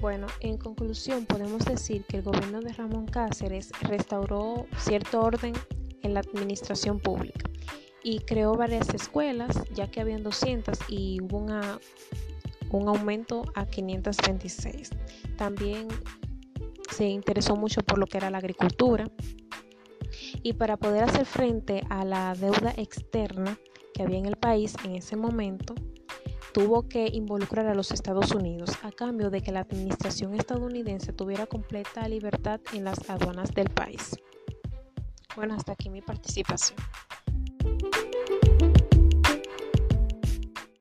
Bueno, en conclusión podemos decir que el gobierno de Ramón Cáceres restauró cierto orden en la administración pública y creó varias escuelas, ya que habían 200 y hubo un aumento a 526. También se interesó mucho por lo que era la agricultura y para poder hacer frente a la deuda externa que había en el país en ese momento, tuvo que involucrar a los Estados Unidos a cambio de que la administración estadounidense tuviera completa libertad en las aduanas del país. Bueno, hasta aquí mi participación.